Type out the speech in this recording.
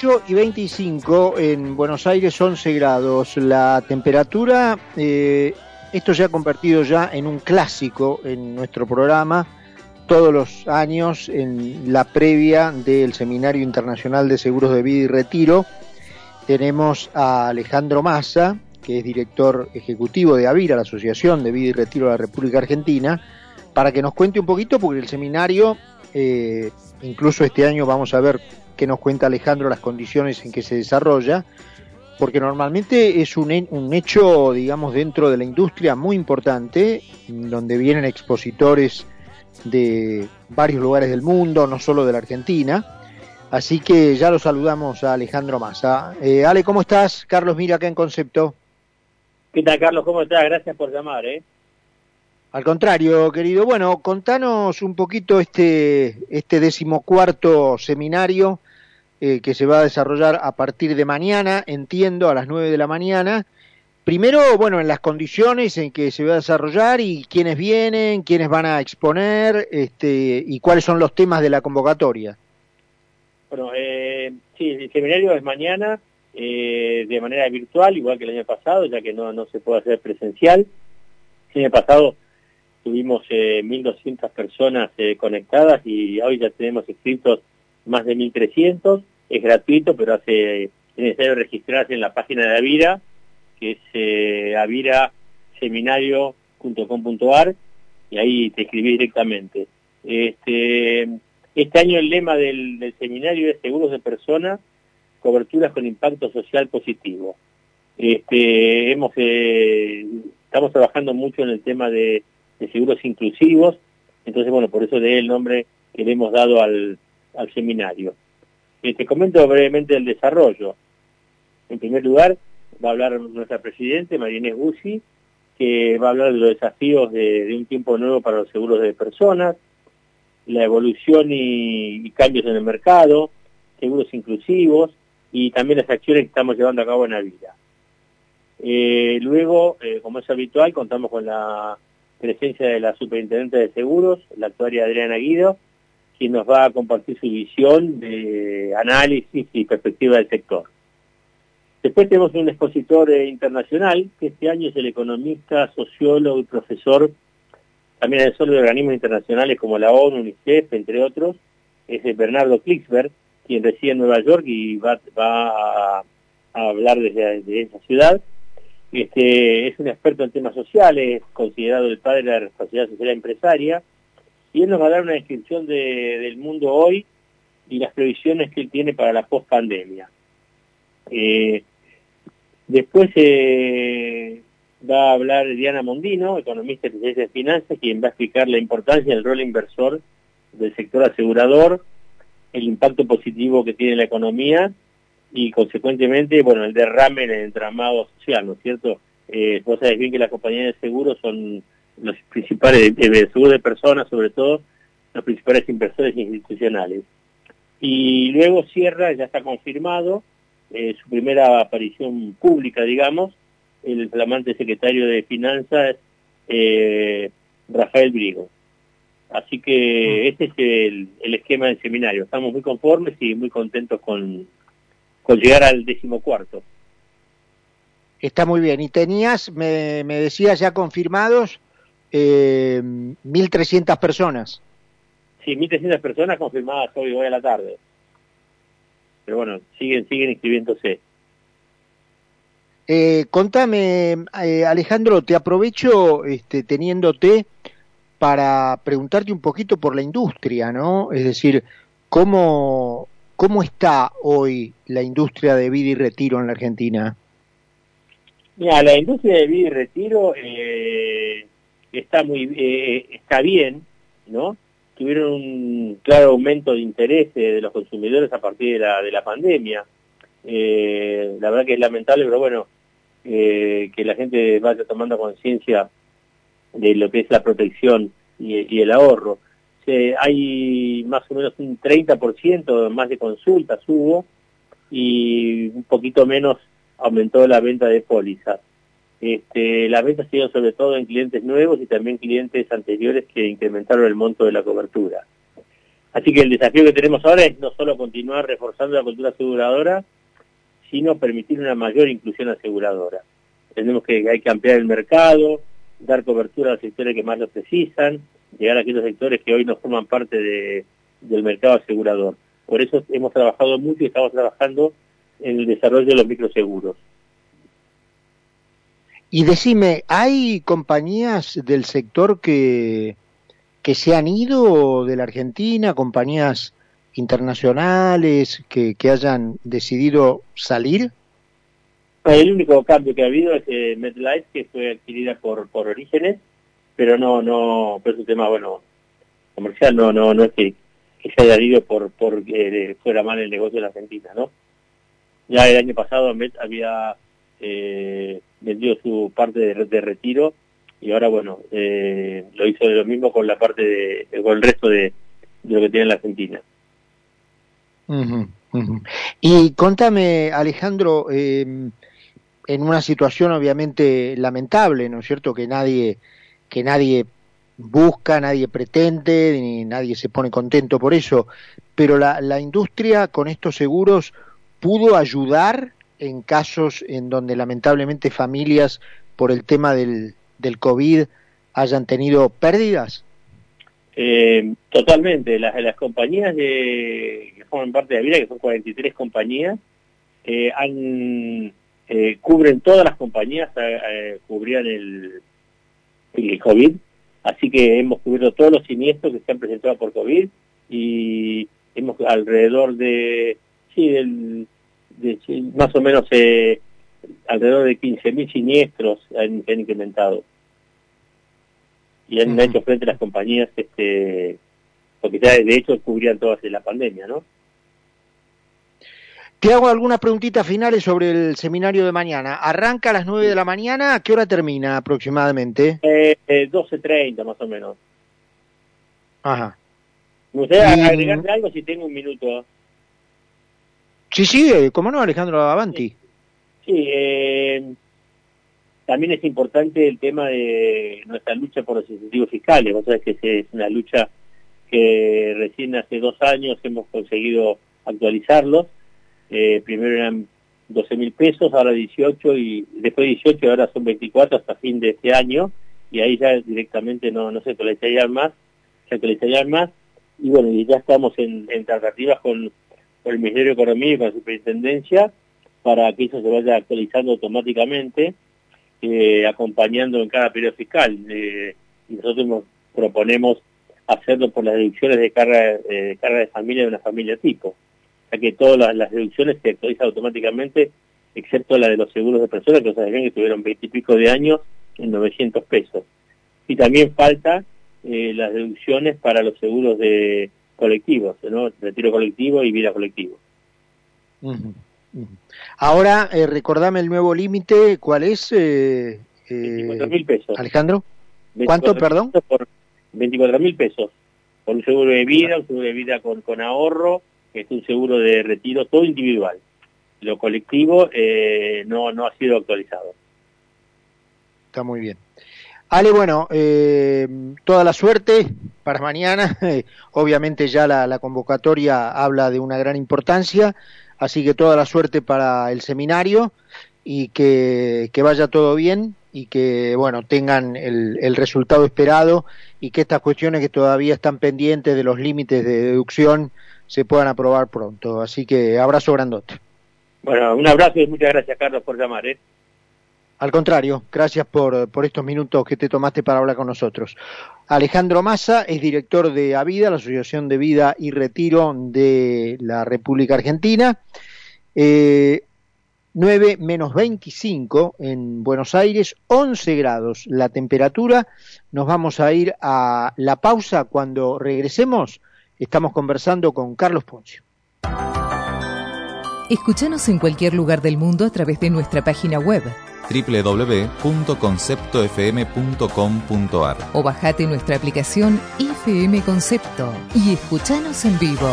8 y 25 en Buenos Aires, 11 grados. La temperatura, eh, esto se ha convertido ya en un clásico en nuestro programa todos los años en la previa del Seminario Internacional de Seguros de Vida y Retiro. Tenemos a Alejandro Massa, que es director ejecutivo de AVIRA, la Asociación de Vida y Retiro de la República Argentina, para que nos cuente un poquito, porque el seminario, eh, incluso este año vamos a ver qué nos cuenta Alejandro las condiciones en que se desarrolla, porque normalmente es un, un hecho, digamos, dentro de la industria muy importante, donde vienen expositores de varios lugares del mundo, no solo de la Argentina. Así que ya lo saludamos a Alejandro Massa. Eh, Ale, ¿cómo estás? Carlos Mira acá en Concepto. ¿Qué tal, Carlos? ¿Cómo estás? Gracias por llamar, ¿eh? Al contrario, querido. Bueno, contanos un poquito este, este decimocuarto seminario eh, que se va a desarrollar a partir de mañana, entiendo, a las nueve de la mañana, Primero, bueno, en las condiciones en que se va a desarrollar y quiénes vienen, quiénes van a exponer este, y cuáles son los temas de la convocatoria. Bueno, eh, sí, el seminario es mañana eh, de manera virtual, igual que el año pasado, ya que no, no se puede hacer presencial. El año pasado tuvimos eh, 1.200 personas eh, conectadas y hoy ya tenemos inscritos más de 1.300. Es gratuito, pero hace es necesario registrarse en la página de Avira que es eh, aviraseminario.com.ar y ahí te escribí directamente. Este, este año el lema del, seminario es Seguros de Personas, coberturas con impacto social positivo. Este, hemos, eh, estamos trabajando mucho en el tema de, seguros inclusivos, entonces bueno, por eso de el nombre que le hemos dado al, al seminario. Te comento brevemente el desarrollo. En primer lugar, va a hablar nuestra presidente, María Inés que va a hablar de los desafíos de, un tiempo nuevo para los seguros de personas, la evolución y, cambios en el mercado, seguros inclusivos y también las acciones que estamos llevando a cabo en la vida. Eh, luego, eh, como es habitual, contamos con la presencia de la superintendente de seguros, la actuaria Adriana Guido, quien nos va a compartir su visión de análisis y perspectiva del sector. Después tenemos un expositor eh, internacional, que este año es el economista, sociólogo y profesor, también asesor de organismos internacionales como la ONU, UNICEF, entre otros, es Bernardo Klicksberg, quien reside en Nueva York y va, a, hablar desde, esa ciudad. Este, es un experto en temas sociales, considerado el padre de la responsabilidad social empresaria, y él nos va a dar una descripción del mundo hoy y las previsiones que él tiene para la post-pandemia. Eh, Después eh, va a hablar Diana Mondino, economista especialista de finanzas, quien va a explicar la importancia del rol inversor del sector asegurador, el impacto positivo que tiene la economía y consecuentemente, bueno, el derrame en el entramado social, ¿no es cierto? Eh, vos sabés bien que las compañías de seguros son los principales, de, de seguros de personas sobre todo, los principales inversores institucionales. Y luego cierra, ya está confirmado, eh, su primera aparición pública, digamos, el flamante secretario de Finanzas, eh, Rafael Brigo. Así que este es el, esquema del seminario. Estamos muy conformes y muy contentos con, con llegar al decimocuarto. Está muy bien. Y tenías, me, me decías ya confirmados, eh, 1.300 personas. Sí, 1.300 personas confirmadas hoy, hoy a la tarde pero bueno, siguen, siguen inscribiéndose. Eh, contame, eh, Alejandro, te aprovecho este, teniéndote para preguntarte un poquito por la industria, ¿no? Es decir, ¿cómo, cómo está hoy la industria de vida y retiro en la Argentina? Mira, la industria de vida y retiro eh, está muy eh, está bien, ¿no? tuvieron un claro aumento de interés de los consumidores a partir de la, de la pandemia. Eh, la verdad que es lamentable, pero bueno, eh, que la gente vaya tomando conciencia de lo que es la protección y, el ahorro. hay más o menos un 30% más de consultas hubo y un poquito menos aumentó la venta de pólizas. Este, las ventas sido sobre todo en clientes nuevos y también clientes anteriores que incrementaron el monto de la cobertura. Así que el desafío que tenemos ahora es no solo continuar reforzando la cultura aseguradora, sino permitir una mayor inclusión aseguradora. Tenemos que, hay que ampliar el mercado, dar cobertura a los sectores que más lo precisan, llegar a aquellos sectores que hoy no forman parte del mercado asegurador. Por eso hemos trabajado mucho y estamos trabajando en el desarrollo de los microseguros. Y decime, ¿hay compañías del sector que, que se han ido de la Argentina, compañías internacionales que, que hayan decidido salir? El único cambio que ha habido es eh, MedLife, que fue adquirida por, por Orígenes, pero no, no, pero es tema, bueno, comercial, no, no, no es que, se haya ido por, por que fuera mal el negocio en la Argentina, ¿no? Ya el año pasado Med había eh, vendido su parte de, retiro y ahora, bueno, eh, lo hizo de lo mismo con la parte de, con el resto de, lo que tiene la Argentina. Y contame, Alejandro, eh, en una situación obviamente lamentable, ¿no es cierto? Que nadie, que nadie busca, nadie pretende, ni nadie se pone contento por eso, pero la, la industria con estos seguros pudo ayudar en casos en donde lamentablemente familias por el tema del, del COVID hayan tenido pérdidas? Eh, totalmente. Las, las compañías de, que forman parte de la vida, que son 43 compañías, eh, han, eh, cubren todas las compañías, cubrían el, el COVID, así que hemos cubierto todos los siniestros que se han presentado por COVID y hemos alrededor de, sí, del, de, más o menos alrededor de 15.000 siniestros han, han incrementado y han hecho frente a las compañías, este, porque ya de hecho cubrían todas la pandemia, ¿no? Te hago algunas preguntitas finales sobre el seminario de mañana. ¿Arranca a las 9 de la mañana? ¿A qué hora termina aproximadamente? Eh, 12.30 más o menos. Ajá. Me gustaría agregarle algo si tengo un minuto. Sí, sí, eh, ¿cómo no, Alejandro Avanti? Sí, eh, también es importante el tema de nuestra lucha por los incentivos fiscales. Vos sabés que es una lucha que recién hace dos años hemos conseguido actualizarlos. Eh, primero eran 12 mil pesos, ahora 18 y después 18 ahora son 24 hasta fin de este año y ahí ya directamente no, no se actualizarían más, se actualizarían más y bueno, y ya estamos en, en tratativas con, con, el Ministerio de Economía y con la Superintendencia para que eso se vaya actualizando automáticamente eh, acompañando en cada periodo fiscal. Eh, y nosotros proponemos hacerlo por las deducciones de carga, eh, de carga de familia de una familia tipo. ya que todas las, deducciones se actualizan automáticamente, excepto la de los seguros de personas, que saben que tuvieron veintipico de años en 900 pesos. Y también falta eh, las deducciones para los seguros de colectivos, ¿no? retiro colectivo y vida colectivo. Ahora, eh, recordame el nuevo límite, ¿cuál es? Eh, eh, mil pesos. Alejandro. ¿Cuánto, perdón? Por 24 mil pesos. Por un seguro de vida, un seguro de vida con, con ahorro, que es un seguro de retiro, todo individual. Lo colectivo eh, no, no ha sido actualizado. Está muy bien. Ale, bueno, eh, toda la suerte para mañana. Obviamente ya la, convocatoria habla de una gran importancia. Así que toda la suerte para el seminario y que, vaya todo bien y que bueno tengan el, el, resultado esperado y que estas cuestiones que todavía están pendientes de los límites de deducción se puedan aprobar pronto. Así que abrazo grandote. Bueno, un abrazo y muchas gracias Carlos por llamar. ¿eh? Al contrario, gracias por, por estos minutos que te tomaste para hablar con nosotros. Alejandro Massa es director de Avida, la Asociación de Vida y Retiro de la República Argentina. Eh, 9 menos 25 en Buenos Aires, 11 grados la temperatura. Nos vamos a ir a la pausa. Cuando regresemos, estamos conversando con Carlos Poncio. Escúchanos en cualquier lugar del mundo a través de nuestra página web www.conceptofm.com.ar o bajate nuestra aplicación FM Concepto y escúchanos en vivo.